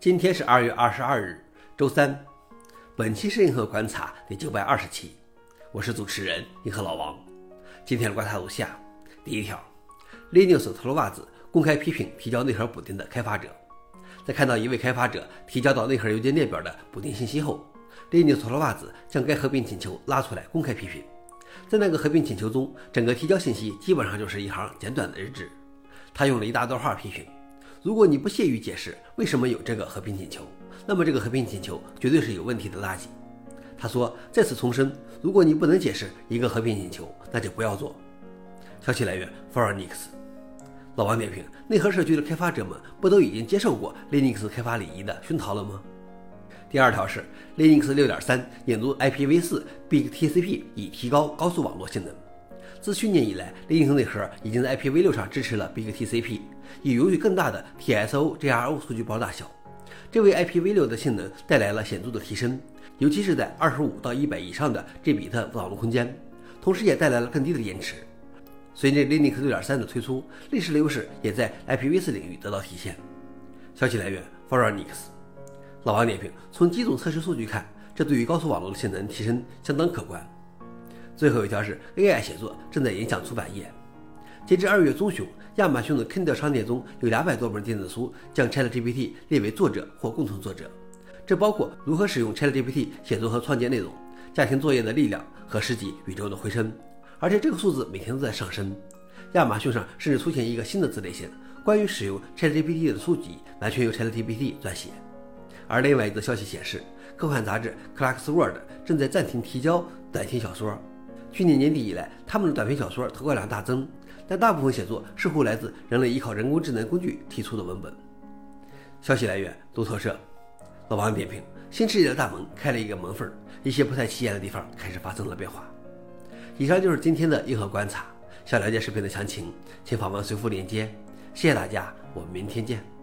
今天是二月二十二日，周三。本期是银河观察第九百二十期，我是主持人银河老王。今天的观察如下：第一条，Linux 特罗瓦兹公开批评提交内核补丁的开发者。在看到一位开发者提交到内核邮件列表的补丁信息后，Linux 特罗瓦兹将该合并请求拉出来公开批评。在那个合并请求中，整个提交信息基本上就是一行简短的日志。他用了一大段话批评。如果你不屑于解释为什么有这个和平请求，那么这个和平请求绝对是有问题的垃圾。他说：“再次重申，如果你不能解释一个和平请求，那就不要做。”消息来源 f o r Linux。老王点评：内核社区的开发者们不都已经接受过 Linux 开发礼仪的熏陶了吗？第二条是 Linux 6.3引入 IPv4 Big TCP 以提高高速网络性能。自去年以来，Linux 内核已经在 IPv6 上支持了 Big TCP。以允许更大的 TSO、GRO 数据包大小，这为 IPv6 的性能带来了显著的提升，尤其是在25到100以上的 G 比特网络空间，同时也带来了更低的延迟。随着 Linux 6.3的推出，历史的优势也在 IPv4 领域得到体现。消息来源 f o r e i n i x 老王点评：从几组测试数据看，这对于高速网络的性能提升相当可观。最后一条是 AI 写作正在影响出版业。截至二月中旬，亚马逊的 Kindle 商店中有两百多本电子书将 ChatGPT 列为作者或共同作者，这包括如何使用 ChatGPT 写作和创建内容、家庭作业的力量和十级宇宙的回声，而且这个数字每天都在上升。亚马逊上甚至出现一个新的子类型，关于使用 ChatGPT 的书籍完全由 ChatGPT 撰写。而另外一则消息显示，科幻杂志 Clarkesworld 正在暂停提交短篇小说。去年年底以来，他们的短篇小说投稿量大增。但大部分写作似乎来自人类依靠人工智能工具提出的文本。消息来源：路透社。老王点评：新世界的大门开了一个门缝，一些不太起眼的地方开始发生了变化。以上就是今天的硬核观察。想了解视频的详情，请访问随附链接。谢谢大家，我们明天见。